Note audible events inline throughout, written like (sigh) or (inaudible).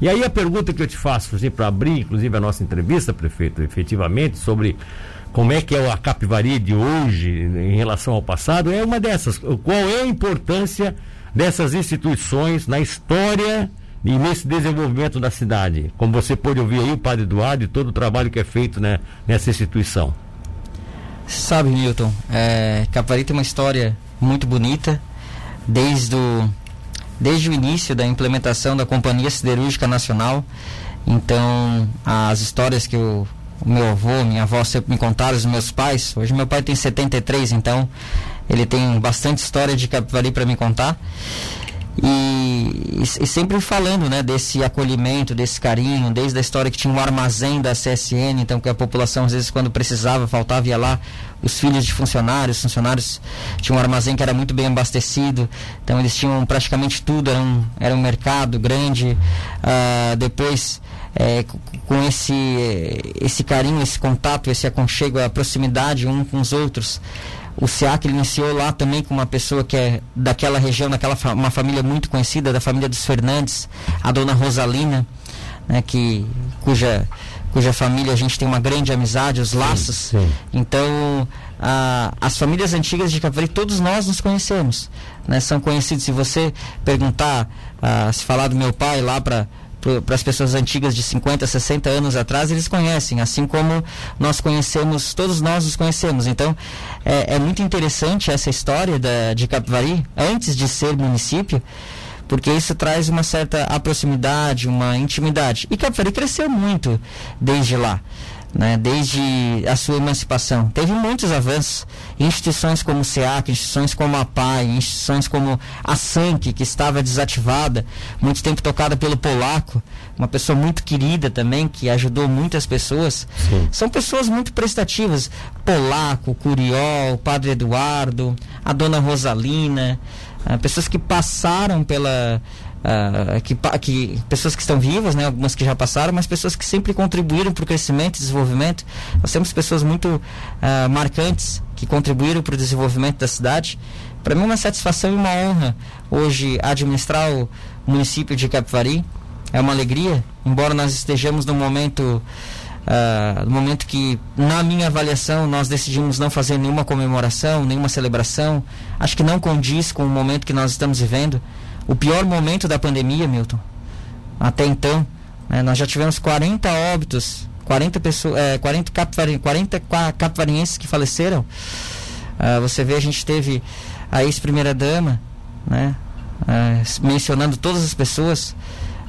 E aí a pergunta que eu te faço, assim, para abrir, inclusive, a nossa entrevista, prefeito, efetivamente, sobre como é que é a Capivari de hoje em relação ao passado, é uma dessas. Qual é a importância dessas instituições na história e nesse desenvolvimento da cidade? Como você pôde ouvir aí o Padre Eduardo e todo o trabalho que é feito né, nessa instituição. Sabe, Milton, é, Capivari tem uma história muito bonita, desde o, desde o início da implementação da Companhia Siderúrgica Nacional. Então, as histórias que o, o meu avô, minha avó sempre me contaram, os meus pais. Hoje meu pai tem 73, então ele tem bastante história de Capivari para me contar. E, e, sempre falando né, desse acolhimento, desse carinho, desde a história que tinha um armazém da CSN, então que a população às vezes quando precisava, faltava, ia lá, os filhos de funcionários, funcionários tinham um armazém que era muito bem abastecido, então eles tinham praticamente tudo, era um, era um mercado grande. Uh, depois, é, com esse, esse carinho, esse contato, esse aconchego, a proximidade um com os outros, o SEAC iniciou lá também com uma pessoa que é daquela região, daquela fa uma família muito conhecida, da família dos Fernandes, a dona Rosalina, né, que, cuja, cuja família a gente tem uma grande amizade, os laços. Sim, sim. Então, a, as famílias antigas de Capivari, todos nós nos conhecemos. Né, são conhecidos. Se você perguntar, a, se falar do meu pai lá para para as pessoas antigas de 50, 60 anos atrás, eles conhecem, assim como nós conhecemos, todos nós os conhecemos. Então, é, é muito interessante essa história da, de Capivari, antes de ser município, porque isso traz uma certa proximidade, uma intimidade. E Capivari cresceu muito desde lá né, desde a sua emancipação. Teve muitos avanços. Instituições como o SEAC, instituições como a PAI, instituições como a SANC, que estava desativada, muito tempo tocada pelo Polaco, uma pessoa muito querida também, que ajudou muitas pessoas. Sim. São pessoas muito prestativas. Polaco, Curiol, Padre Eduardo, a Dona Rosalina, ah, pessoas que passaram pela uh, que, que, pessoas que estão vivas, né, algumas que já passaram, mas pessoas que sempre contribuíram para o crescimento e desenvolvimento. Nós temos pessoas muito uh, marcantes que contribuíram para o desenvolvimento da cidade. Para mim é uma satisfação e uma honra hoje administrar o município de Capivari. É uma alegria, embora nós estejamos num momento Uh, no momento que, na minha avaliação, nós decidimos não fazer nenhuma comemoração, nenhuma celebração, acho que não condiz com o momento que nós estamos vivendo o pior momento da pandemia, Milton. Até então, né, nós já tivemos 40 óbitos, 40 pessoas, é, 40, capvari, 40 capivarienses que faleceram. Uh, você vê, a gente teve a ex-primeira dama, né, uh, mencionando todas as pessoas,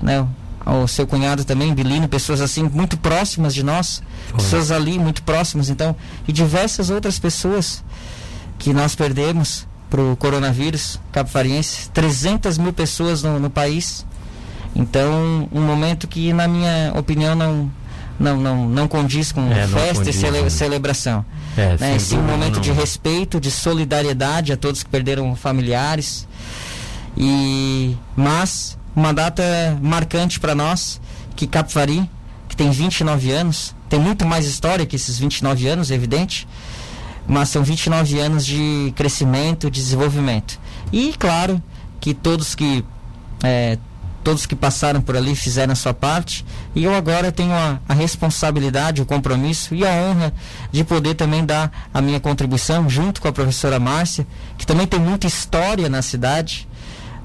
né, o seu cunhado também, Bilino, pessoas assim muito próximas de nós, Foi. pessoas ali muito próximas, então, e diversas outras pessoas que nós perdemos para o coronavírus capifariense, 300 mil pessoas no, no, país. Então, um momento que, na minha opinião, não, não, não, não condiz com é, festa condiz, e cele, celebração. É, né? Sim, um momento não. de respeito, de solidariedade a todos que perderam familiares. E, mas, uma data marcante para nós, que Capivari, que tem 29 anos, tem muito mais história que esses 29 anos, é evidente mas são 29 anos de crescimento, de desenvolvimento. E claro que todos que é, todos que passaram por ali fizeram a sua parte e eu agora tenho a, a, responsabilidade, o compromisso e a honra de poder também dar a minha contribuição junto com a professora Márcia, que também tem muita história na cidade,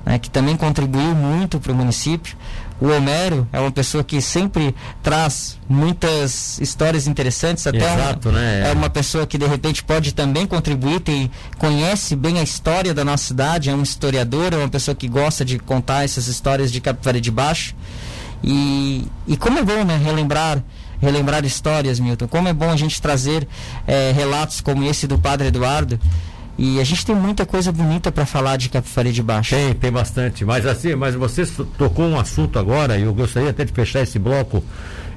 né, que também contribuiu muito para o município. O Homero é uma pessoa que sempre traz muitas histórias interessantes, até Exato, uma, né? é uma pessoa que de repente pode também contribuir, tem, conhece bem a história da nossa cidade, é um historiador, é uma pessoa que gosta de contar essas histórias de Capivari de Baixo. E, e como é bom né, relembrar relembrar histórias, Milton. Como é bom a gente trazer é, relatos como esse do Padre Eduardo. E a gente tem muita coisa bonita para falar de Capivari de Baixo. Tem, tem bastante. Mas assim, mas você tocou um assunto agora, e eu gostaria até de fechar esse bloco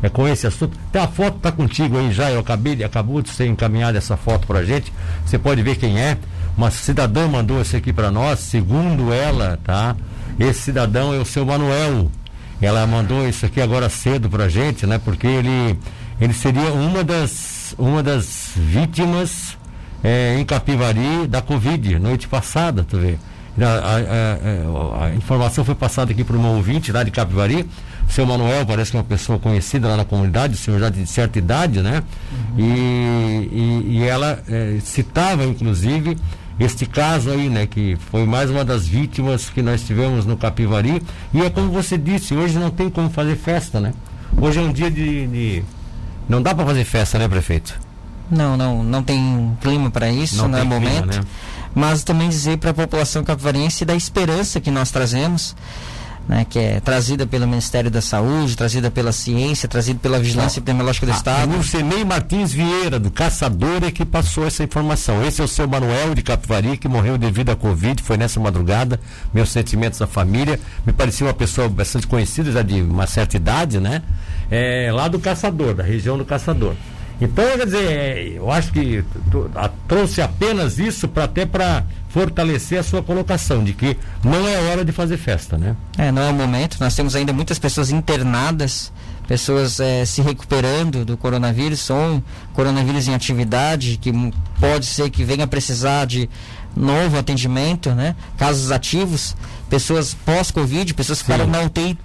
é, com esse assunto. Tem a foto tá contigo aí já, eu acabei, acabou de ser encaminhada essa foto pra gente. Você pode ver quem é. Uma cidadã mandou isso aqui para nós, segundo ela, tá? Esse cidadão é o seu Manuel. Ela mandou isso aqui agora cedo pra gente, né? Porque ele, ele seria uma das, uma das vítimas é, em Capivari da Covid, noite passada, tu vê. A, a, a, a informação foi passada aqui para uma ouvinte lá de Capivari, O seu Manuel parece que é uma pessoa conhecida lá na comunidade, o senhor já de certa idade, né? Uhum. E, e, e, ela é, citava, inclusive, este caso aí, né? Que foi mais uma das vítimas que nós tivemos no Capivari. E é como você disse, hoje não tem como fazer festa, né? Hoje é um dia de. de... Não dá para fazer festa, né, prefeito? Não, não, não tem clima para isso, não, não é momento. Clima, né? Mas também dizer para a população capivariense da esperança que nós trazemos né, que é trazida pelo Ministério da Saúde, trazida pela ciência, trazida pela Vigilância Epidemiológica do Estado. O Senei Martins Vieira, do Caçador, é que passou essa informação. Esse é o seu Manuel de Capivari, que morreu devido à Covid, foi nessa madrugada. Meus sentimentos à família. Me parecia uma pessoa bastante conhecida, já de uma certa idade, né? É, lá do Caçador, da região do Caçador. Então, quer dizer, eu acho que trouxe apenas isso para até para fortalecer a sua colocação de que não é hora de fazer festa, né? É, não é o momento. Nós temos ainda muitas pessoas internadas, pessoas é, se recuperando do coronavírus, ou coronavírus em atividade, que pode ser que venha precisar de novo atendimento, né? Casos ativos, pessoas pós-Covid, pessoas que ficaram na UTI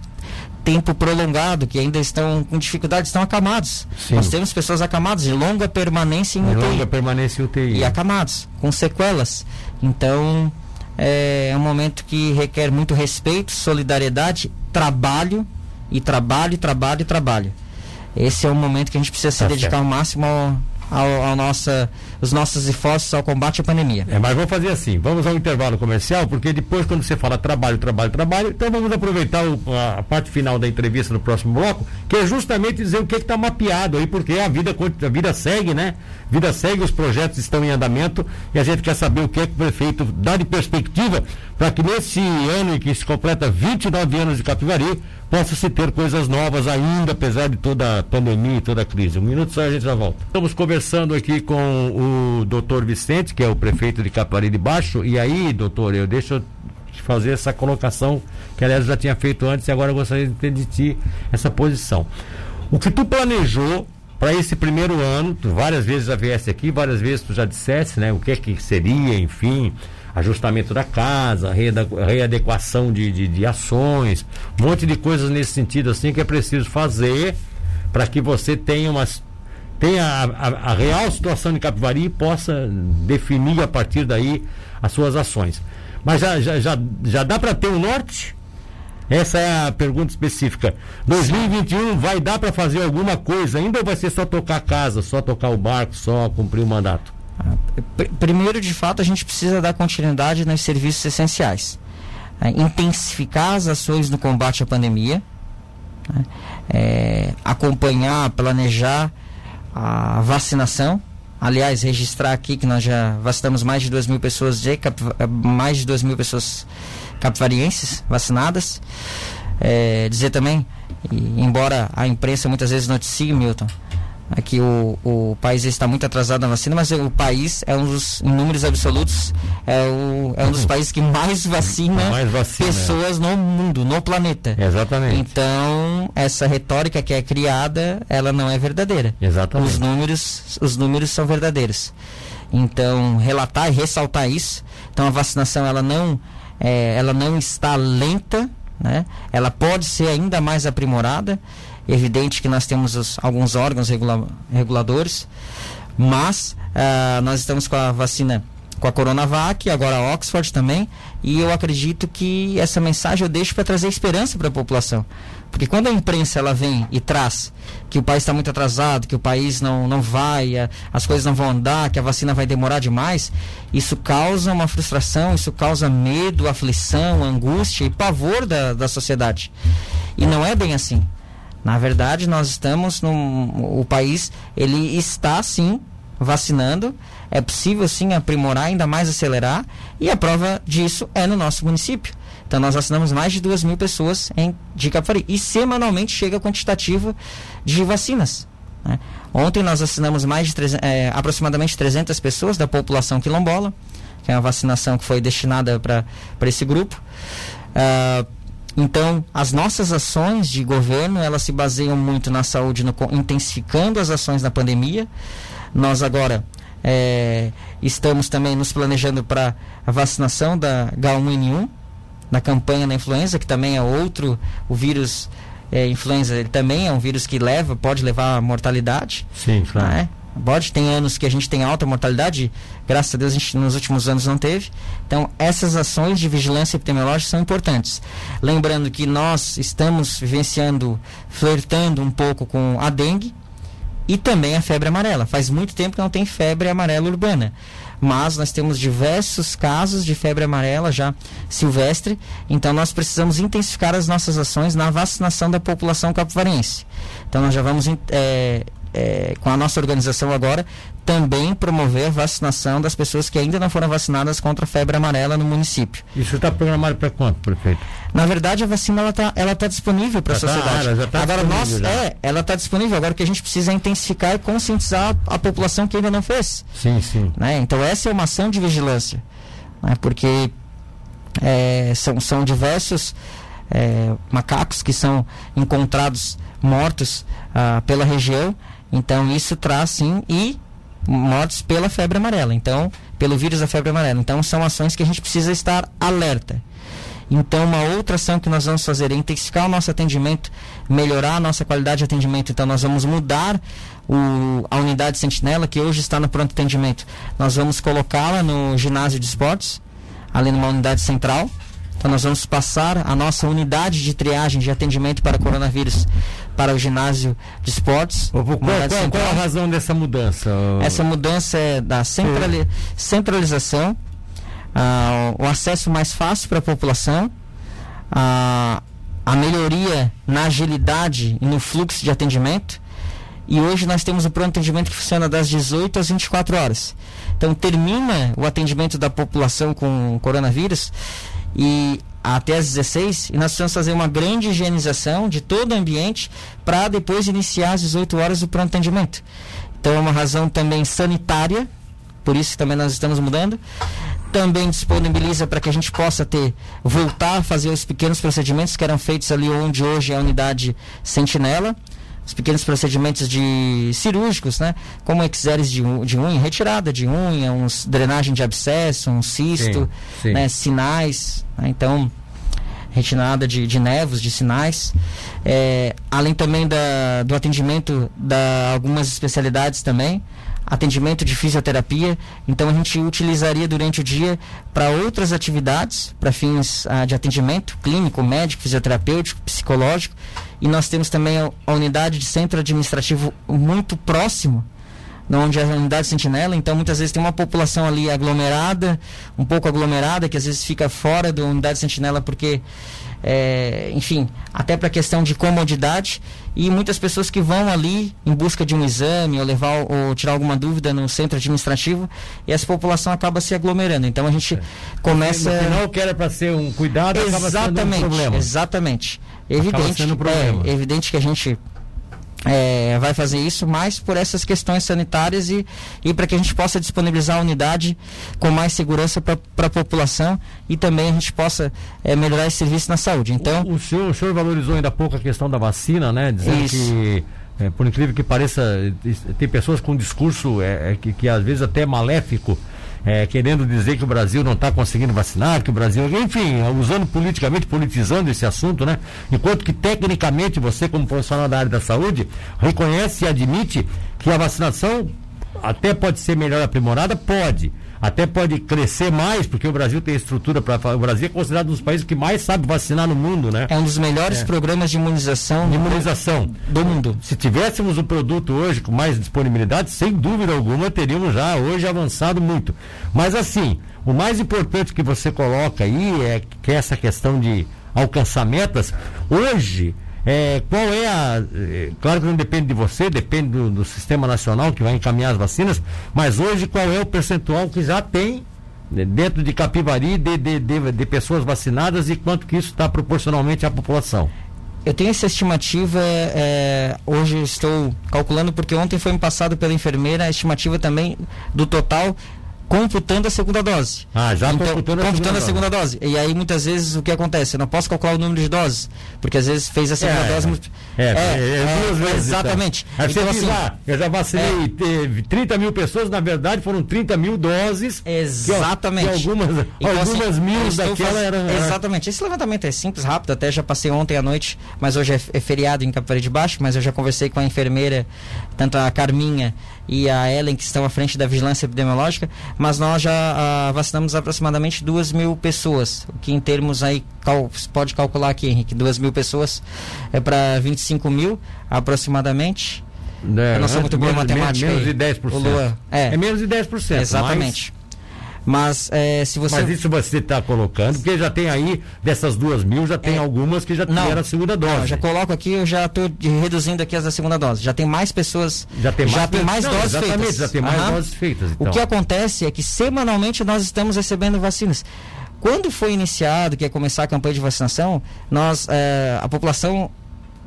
tempo prolongado, que ainda estão com dificuldade, estão acamados. Sim. Nós temos pessoas acamadas de longa permanência em UTI. Longa permanência em UTI. E acamados, com sequelas. Então, é, é um momento que requer muito respeito, solidariedade, trabalho, e trabalho, trabalho e trabalho. Esse é o momento que a gente precisa se tá dedicar certo. ao máximo ao, ao, ao nossa, os nossos esforços ao combate à pandemia. É, mas vamos fazer assim, vamos ao intervalo comercial, porque depois quando você fala trabalho, trabalho, trabalho, então vamos aproveitar o, a, a, parte final da entrevista no próximo bloco, que é justamente dizer o que está mapeado aí, porque a vida, a vida segue, né? A vida segue, os projetos estão em andamento e a gente quer saber o que é que o prefeito dá de perspectiva para que nesse ano em que se completa 29 anos de Capivari, possa se ter coisas novas ainda, apesar de toda a pandemia e toda a crise. Um minuto só a gente já volta. Estamos conversando aqui com o doutor Vicente, que é o prefeito de Capivari de Baixo, e aí, doutor, eu deixo de fazer essa colocação, que aliás eu já tinha feito antes e agora eu gostaria de ter de ti essa posição. O que tu planejou para esse primeiro ano, tu várias vezes já viesse aqui, várias vezes tu já dissesse, né, o que é que seria, enfim, ajustamento da casa, readequação de, de, de ações, um monte de coisas nesse sentido assim que é preciso fazer para que você tenha umas tenha a, a, real situação de Capivari e possa definir a partir daí as suas ações. Mas já, já, já, já dá para ter um norte? Essa é a pergunta específica. 2021 vai dar para fazer alguma coisa ainda ou vai ser só tocar casa, só tocar o barco, só cumprir o mandato? Primeiro, de fato, a gente precisa dar continuidade nos serviços essenciais. É, intensificar as ações no combate à pandemia, né? é, acompanhar, planejar a vacinação. Aliás, registrar aqui que nós já vacinamos mais de 2 mil pessoas, de, mais de 2 mil pessoas capivarienses vacinadas. É, dizer também, embora a imprensa muitas vezes noticie, Milton, Aqui o, o país está muito atrasado na vacina, mas o país é um dos, em números absolutos, é, o, é um dos países que mais vacina, (laughs) mais vacina pessoas é. no mundo, no planeta. Exatamente. Então, essa retórica que é criada, ela não é verdadeira. Exatamente. Os números, os números são verdadeiros. Então, relatar e ressaltar isso. Então, a vacinação, ela não, é, ela não está lenta, né? Ela pode ser ainda mais aprimorada evidente que nós temos os, alguns órgãos regula reguladores, mas uh, nós estamos com a vacina com a Coronavac, agora a Oxford também, e eu acredito que essa mensagem eu deixo para trazer esperança para a população. Porque quando a imprensa ela vem e traz que o país está muito atrasado, que o país não, não vai, a, as coisas não vão andar, que a vacina vai demorar demais, isso causa uma frustração, isso causa medo, aflição, angústia e pavor da, da sociedade. E não é bem assim. Na verdade, nós estamos num. O país ele está sim vacinando. É possível sim aprimorar, ainda mais acelerar. E a prova disso é no nosso município. Então nós vacinamos mais de duas mil pessoas em, de Capivari. E semanalmente chega a quantitativa de vacinas. Né? Ontem nós vacinamos mais de é, aproximadamente 300 pessoas da população quilombola, que é uma vacinação que foi destinada para esse grupo. Uh, então, as nossas ações de governo, elas se baseiam muito na saúde, no, intensificando as ações na pandemia. Nós agora é, estamos também nos planejando para a vacinação da H1N1, na campanha da influenza, que também é outro, o vírus é, influenza ele também é um vírus que leva, pode levar à mortalidade. Sim, claro. Né? Pode, tem anos que a gente tem alta mortalidade, graças a Deus a gente nos últimos anos não teve. Então, essas ações de vigilância epidemiológica são importantes. Lembrando que nós estamos vivenciando, flertando um pouco com a dengue e também a febre amarela. Faz muito tempo que não tem febre amarela urbana mas nós temos diversos casos de febre amarela já silvestre, então nós precisamos intensificar as nossas ações na vacinação da população capivarense. Então nós já vamos é, é, com a nossa organização agora, também promover a vacinação das pessoas que ainda não foram vacinadas contra a febre amarela no município. Isso está programado para quanto, prefeito? Na verdade, a vacina ela está ela tá disponível para a tá, sociedade. Tá, tá agora nós já. é, ela está disponível. Agora o que a gente precisa é intensificar e conscientizar a, a população que ainda não fez. Sim, sim. Né? Então essa é uma ação de vigilância, né? porque é, são, são diversos é, macacos que são encontrados mortos ah, pela região então isso traz sim e mortes pela febre amarela. Então, pelo vírus da febre amarela. Então são ações que a gente precisa estar alerta. Então, uma outra ação que nós vamos fazer é intensificar o nosso atendimento, melhorar a nossa qualidade de atendimento. Então, nós vamos mudar o, a unidade sentinela, que hoje está no pronto atendimento. Nós vamos colocá-la no ginásio de esportes, ali numa unidade central. Então, nós vamos passar a nossa unidade de triagem de atendimento para coronavírus para o ginásio de esportes. Qual, qual, qual, a razão dessa mudança? Essa mudança é da centrali centralização, uh, o acesso mais fácil para a população, uh, a melhoria na agilidade e no fluxo de atendimento. E hoje nós temos o pronto atendimento que funciona das 18 às 24 horas. Então termina o atendimento da população com coronavírus e até às 16 e nós precisamos fazer uma grande higienização de todo o ambiente para depois iniciar às 18 horas o pronto atendimento. Então é uma razão também sanitária, por isso que também nós estamos mudando. Também disponibiliza para que a gente possa ter, voltar a fazer os pequenos procedimentos que eram feitos ali onde hoje é a unidade sentinela os pequenos procedimentos de cirúrgicos, né? Como exeres de, de unha, retirada de unha, uns drenagem de abscesso, um cisto, sim, sim. Né? sinais, né? então retinada de, de nevos, de sinais, é, além também da, do atendimento da algumas especialidades também, atendimento de fisioterapia. Então a gente utilizaria durante o dia para outras atividades, para fins ah, de atendimento clínico, médico, fisioterapêutico, psicológico. E nós temos também a, unidade de centro administrativo muito próximo onde é a unidade sentinela, então muitas vezes tem uma população ali aglomerada, um pouco aglomerada, que às vezes fica fora da unidade sentinela porque é, enfim, até para questão de comodidade e muitas pessoas que vão ali em busca de um exame ou levar ou tirar alguma dúvida no centro administrativo e essa população acaba se aglomerando. Então a gente é. começa. No final, que era para ser um cuidado, exatamente, acaba sendo um problema. Exatamente. Evidente, é, evidente que a gente é, vai fazer isso, mas por essas questões sanitárias e, e para que a gente possa disponibilizar a unidade com mais segurança para a população e também a gente possa é, melhorar esse serviço na saúde. Então, o, o, senhor, o senhor valorizou ainda há pouco a questão da vacina, né? Dizendo isso. que é, por incrível que pareça, tem pessoas com discurso é, é, que, que às vezes até é maléfico é, querendo dizer que o Brasil não está conseguindo vacinar, que o Brasil, enfim, usando politicamente, politizando esse assunto, né? Enquanto que tecnicamente você, como profissional da área da saúde, reconhece e admite que a vacinação até pode ser melhor aprimorada, pode até pode crescer mais, porque o Brasil tem estrutura para. O Brasil é considerado um dos países que mais sabe vacinar no mundo, né? É um dos melhores é. programas de imunização, de imunização do mundo. Se tivéssemos um produto hoje com mais disponibilidade, sem dúvida alguma, teríamos já hoje avançado muito. Mas assim, o mais importante que você coloca aí é que é essa questão de alcançar metas. Hoje, é, qual é a. É, claro que não depende de você, depende do, do, sistema nacional que vai encaminhar as vacinas, mas hoje qual é o percentual que já tem né, dentro de Capivari de, de, de, de pessoas vacinadas e quanto que isso está proporcionalmente à população? Eu tenho essa estimativa, é, hoje estou calculando, porque ontem foi me passado pela enfermeira a estimativa também do total computando a segunda dose. Ah, já então, computando, a, computando segunda a segunda dose. E aí muitas vezes o que acontece? Eu não posso calcular o número de doses, porque às vezes fez a segunda É, dose. É, é, é, duas vezes, exatamente. Então. Aí Então, assim, ah, eu já vacinei teve 30 mil pessoas, na verdade foram 30 mil doses. Exatamente. Que, algumas Então, (laughs) algumas assim, mil daquela faz- eram. Exatamente. Esse levantamento é simples, rápido, até já passei ontem à noite, mas hoje é, é feriado em Capivari de Baixo, mas eu já conversei com a enfermeira, tanto a Carminha e a Ellen, que estão à frente da vigilância epidemiológica, mas nós já ah, vacinamos aproximadamente duas mil pessoas, o que em termos aí, cal, você pode calcular aqui, Henrique, duas mil pessoas é para 25 mil aproximadamente. né, eu não sou muito bom em menos- matemática Menos aí. de 10%. O Luan, é. é menos de 10%. Exatamente. Mas, é, se Mas, você mas isso você está colocando, porque já tem aí, dessas duas mil, já tem É. algumas que já Não. tiveram a segunda dose. Não, já coloco aqui, eu já estou reduzindo aqui as da segunda dose. Já tem mais pessoas. Já tem mais, já tem mais Não, doses exatamente, feitas. já tem mais Aham. doses feitas. Então. O que acontece é que semanalmente nós estamos recebendo vacinas. Quando foi iniciado, que ia começar a campanha de vacinação, nós, eh, a população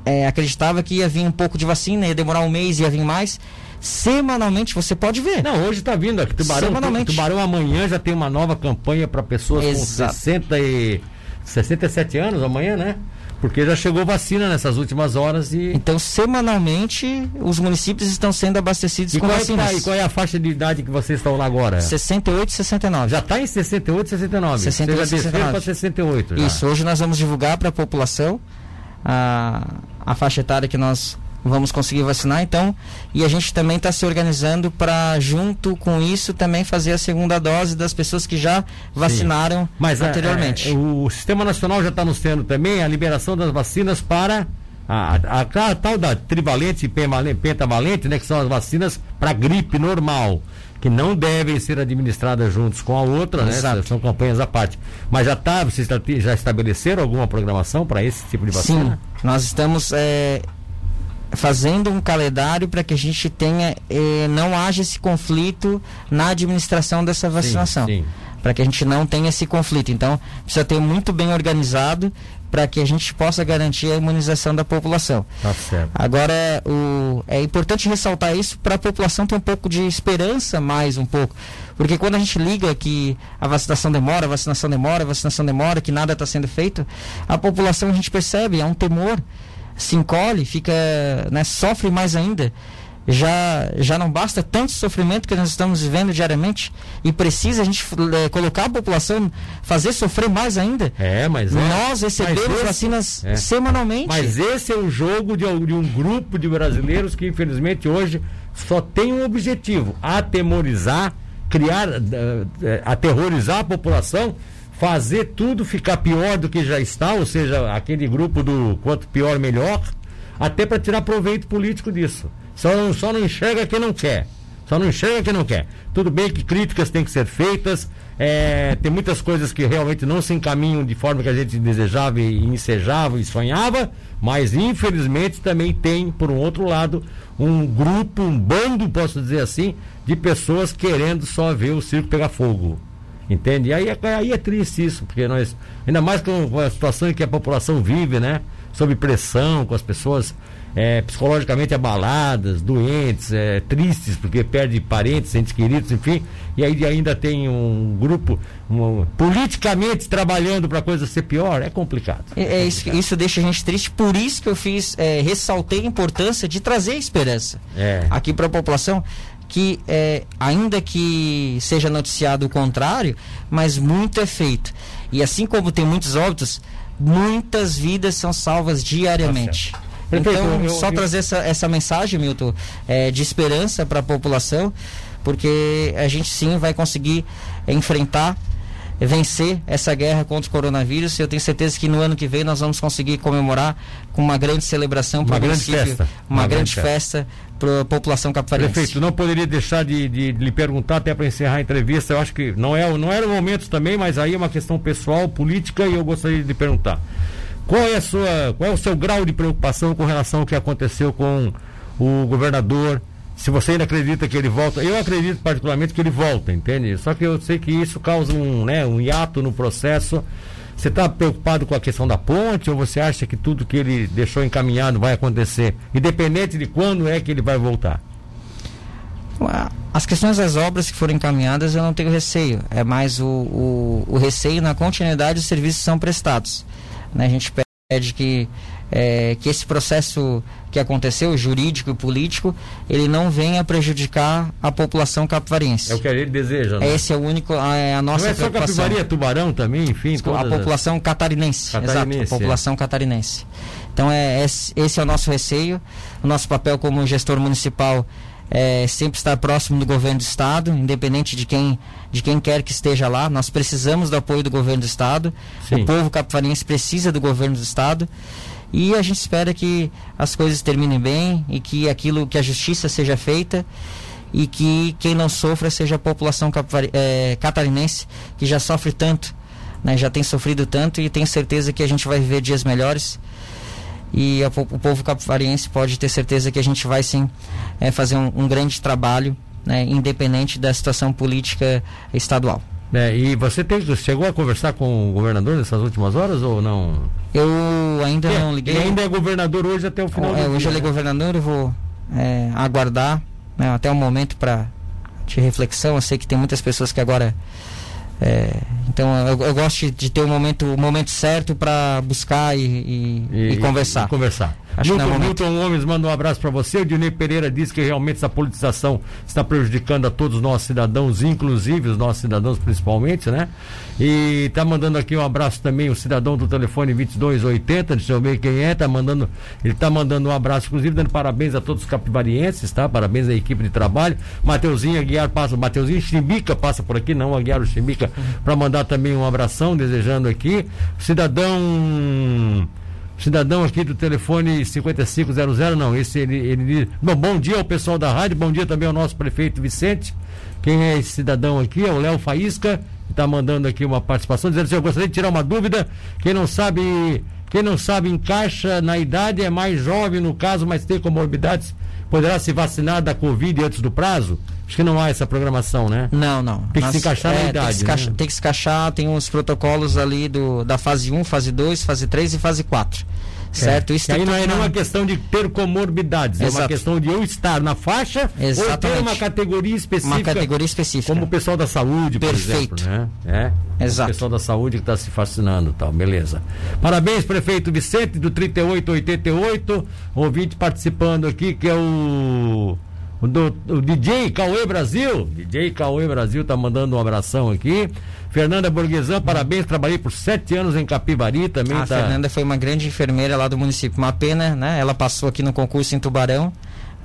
eh, acreditava que ia vir um pouco de vacina, ia demorar um mês, ia vir mais. Semanalmente você pode ver. Não, hoje está vindo aqui. Tubarão, Semanalmente. Tubarão amanhã já tem uma nova campanha para pessoas Exato. com 60 e 67 anos amanhã, né? Porque já chegou vacina nessas últimas horas e. Então, semanalmente, os municípios estão sendo abastecidos E com qual, é vacinas. tá- e qual é a faixa de idade que vocês estão lá agora? 68 e 69. Já está em 68, 69. 68, Vocês já desceram 69. para 68. já. Isso, hoje nós vamos divulgar para a população a, a faixa etária que nós vamos conseguir vacinar, então, e a gente também está se organizando para, junto com isso, também fazer a segunda dose das pessoas que já vacinaram Mas a- anteriormente. é, o Sistema Nacional já está anunciando também a liberação das vacinas para a, a- a tal da trivalente e pentavalente, né, que são as vacinas para gripe normal, que não devem ser administradas juntos com a outra, né? São campanhas à parte. Mas já tá, vocês já- estabeleceram alguma programação para esse tipo de Sim, vacina? nós estamos é, fazendo um calendário para que a gente tenha, eh, não haja esse conflito na administração dessa vacinação. Para que a gente não tenha esse conflito. Então, precisa ter muito bem organizado para que a gente possa garantir a imunização da população. Tá certo. Agora, o, é importante ressaltar isso para a população ter um pouco de esperança, mais um pouco. Porque quando a gente liga que a vacinação demora, a vacinação demora, a vacinação demora, que nada está sendo feito, a população a gente percebe, é um temor, se encolhe, fica, né, sofre mais ainda. Já, já não basta tanto sofrimento que nós estamos vivendo diariamente e precisa a gente eh, colocar a população, fazer sofrer mais ainda. É, mas é. Nós recebemos Mas esse- vacinas é. semanalmente. Mas esse é o jogo de, um- de um grupo de brasileiros que, infelizmente, hoje só tem um objetivo: atemorizar, criar, eh, eh, aterrorizar a população, fazer tudo ficar pior do que já está, ou seja, aquele grupo do quanto pior, melhor, até para tirar proveito político disso. Só não, só não enxerga quem não quer. Só não enxerga quem não quer. Tudo bem que críticas têm que ser feitas, é, tem muitas coisas que realmente não se encaminham de forma que a gente desejava e ensejava e sonhava, mas infelizmente também tem, por um outro lado, um grupo, um bando, posso dizer assim, de pessoas querendo só ver o circo pegar fogo. Entende? E aí, é- aí é triste isso, porque nós, ainda mais com, a situação em que a população vive, né? Sob pressão, com as pessoas é, psicologicamente abaladas, doentes, é, tristes, porque perde parentes, entes queridos, enfim. E aí ainda tem um grupo um, politicamente trabalhando para a coisa ser pior, é complicado. É, é isso, que- isso deixa a gente triste, por isso que eu fiz, é, ressaltei a importância de trazer esperança É. aqui para a população, que é, ainda que seja noticiado o contrário, mas muito é feito. E assim como tem muitos óbitos, muitas vidas são salvas diariamente. Tá Perfeito, Então, eu- só eu- trazer essa, essa mensagem, Milton, é, de esperança para a população, porque a gente sim vai conseguir enfrentar vencer essa guerra contra o coronavírus. Eu tenho certeza que no ano que vem nós vamos conseguir comemorar com uma grande celebração para Uma o grande festa. uma, Uma grande grande festa para a população capitaliense. Prefeito, não poderia deixar de, de lhe perguntar até para encerrar a entrevista. Eu acho que não é, não era o momento também, mas aí é uma questão pessoal, política e eu gostaria de perguntar. Qual é a sua, qual é o seu grau de preocupação com relação ao que aconteceu com o governador? Se você ainda acredita que ele volta, eu acredito particularmente que ele volta, entende? Só que eu sei que isso causa um, né, um hiato no processo. Você está preocupado com a questão da ponte ou você acha que tudo que ele deixou encaminhado vai acontecer, independente de quando é que ele vai voltar? As questões das obras que foram encaminhadas eu não tenho receio, é mais o, o, o receio na continuidade dos serviços que são prestados. Né? A gente pede que, é, que esse processo que aconteceu, jurídico e político, ele não venha prejudicar a população capivarense. É o que a gente deseja, né? Esse é o único, a, é a nossa Não é só Capivari, é Tubarão também, enfim. A população catarinense, catarinense, exato, a população é. catarinense. Então é, esse é o nosso receio, o nosso papel como gestor municipal é, sempre estar próximo do governo do estado, independente de quem, de quem quer que esteja lá. Nós precisamos do apoio do governo do estado. Sim. O povo capivarense precisa do governo do estado. E a gente espera que as coisas terminem bem e que aquilo que a justiça seja feita e que quem não sofra seja a população é, catarinense que já sofre tanto, né, já tem sofrido tanto e tenho certeza que a gente vai viver dias melhores e a, o povo capivariense pode ter certeza que a gente vai sim é, fazer um, um, grande trabalho, né, independente da situação política estadual. É, e você tem, chegou a conversar com o governador nessas últimas horas ou não? Eu ainda é, não liguei. Ele ainda é governador hoje até o final é, Hoje ele é governador, eu vou é, aguardar né, até o momento para de reflexão. Eu sei que tem muitas pessoas que agora é, então eu, eu gosto de, ter o momento, o momento certo para buscar e, e, e, e conversar. E conversar. Acho Milton, é Milton Gomes manda um abraço para você. O Dinei Pereira diz que realmente essa politização está prejudicando a todos os nossos cidadãos, inclusive os nossos cidadãos principalmente, né? E está mandando aqui um abraço também o cidadão do telefone 2280, deixa eu ver quem é, tá mandando, ele está mandando um abraço, inclusive dando parabéns a todos os capivarienses, tá? Parabéns à equipe de trabalho. Mateuzinho Aguiar passa, Mateuzinho Chimbica passa por aqui, não Aguiar o Chimbica, para mandar também um abração, desejando aqui. Cidadão cidadão aqui do telefone 5500, não, esse ele, ele bom, bom dia ao pessoal da rádio, bom dia também ao nosso prefeito Vicente, quem é esse cidadão aqui, é o Léo Faísca, está mandando aqui uma participação, dizendo assim, eu gostaria de tirar uma dúvida, quem não sabe, quem não sabe encaixa na idade, é mais jovem no caso, mas tem comorbidades, poderá se vacinar da Covid antes do prazo? Acho que não há essa programação, né? Não, não. Tem que Nós, se encaixar é, na idade. Tem que, né? tem que se encaixar, tem uns protocolos ali do, da fase 1, fase 2, fase 3 e fase 4. Certo? É. Isso aí não é uma questão de ter comorbidades, Exato. é uma questão de eu estar na faixa Exatamente. ou ter uma categoria específica. Uma categoria específica. Como o pessoal da saúde, Perfeito. por exemplo. Né? É. Exato. O pessoal da saúde que está se fascinando tal, beleza. Parabéns, prefeito Vicente, do 3888, ouvinte participando aqui, que é o o, do, o DJ Cauê Brasil, DJ Cauê Brasil tá mandando um abração aqui. Fernanda Borguesan, parabéns, trabalhei por sete anos em Capivari também. A tá... Fernanda foi uma grande enfermeira lá do município. Uma pena, né? Ela passou aqui no concurso em Tubarão.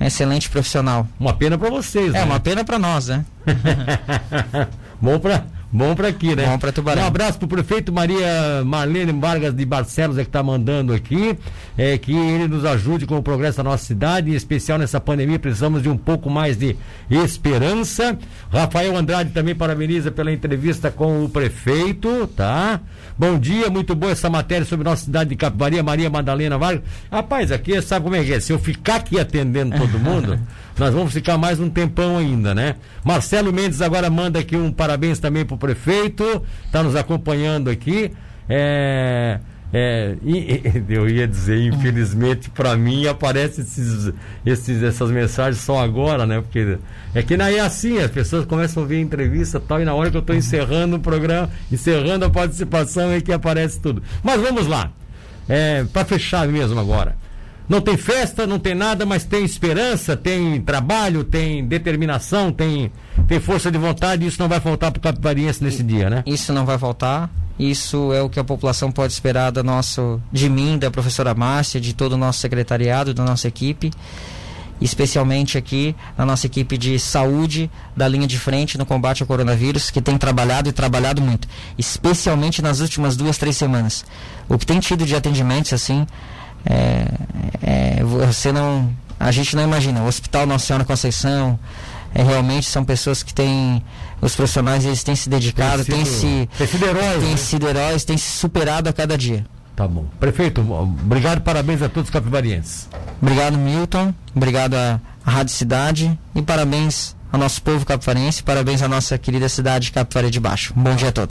Excelente profissional. Uma pena para vocês, é, né? É, uma pena para nós, né? (laughs) Bom para Bom para aqui, né? Bom para Tubarão. Um abraço pro prefeito Maria Marlene Vargas de Barcelos, é que tá mandando aqui, é que ele nos ajude com o progresso da nossa cidade, em especial nessa pandemia, precisamos de um pouco mais de esperança. Rafael Andrade também parabeniza pela entrevista com o prefeito, tá? Bom dia, muito boa essa matéria sobre nossa cidade de Capivaria, Maria Madalena Vargas. Rapaz, aqui sabe como é que é? Se eu ficar aqui atendendo todo mundo, (laughs) nós vamos ficar mais um tempão ainda, né? Marcelo Mendes agora manda aqui um parabéns também pro prefeito, está nos acompanhando aqui. É, é, (laughs) eu ia dizer, infelizmente, para mim aparecem esses, esses, essas mensagens só agora, né? Porque é que não é assim, as pessoas começam a ouvir a entrevista tal, e na hora que eu estou encerrando o programa, encerrando a participação, é que aparece tudo. Mas vamos lá, é, para fechar mesmo agora. Não tem festa, não tem nada, mas tem esperança, tem trabalho, tem determinação, tem, tem força de vontade, e isso não vai faltar para o capivariense nesse dia, né? Isso não vai faltar. Isso é o que a população pode esperar da nosso, de mim, da professora Márcia, de todo o nosso secretariado, da nossa equipe, especialmente aqui na nossa equipe de saúde da linha de frente no combate ao coronavírus, que tem trabalhado e trabalhado muito, especialmente nas últimas duas, três semanas. O que tem tido de atendimentos assim é, é, você não, a gente não imagina. O Hospital Nossa Senhora Conceição, é, realmente são pessoas que têm, os profissionais eles têm se dedicado, têm se, tem sido heróis, têm né? sido heróis, têm se superado a cada dia. Tá bom. Prefeito, obrigado, parabéns a todos os capivarienses. Obrigado, Milton. Obrigado à, Rádio Cidade e parabéns ao nosso povo capivarense, parabéns à nossa querida cidade de Capivari de Baixo. Um bom dia a todos.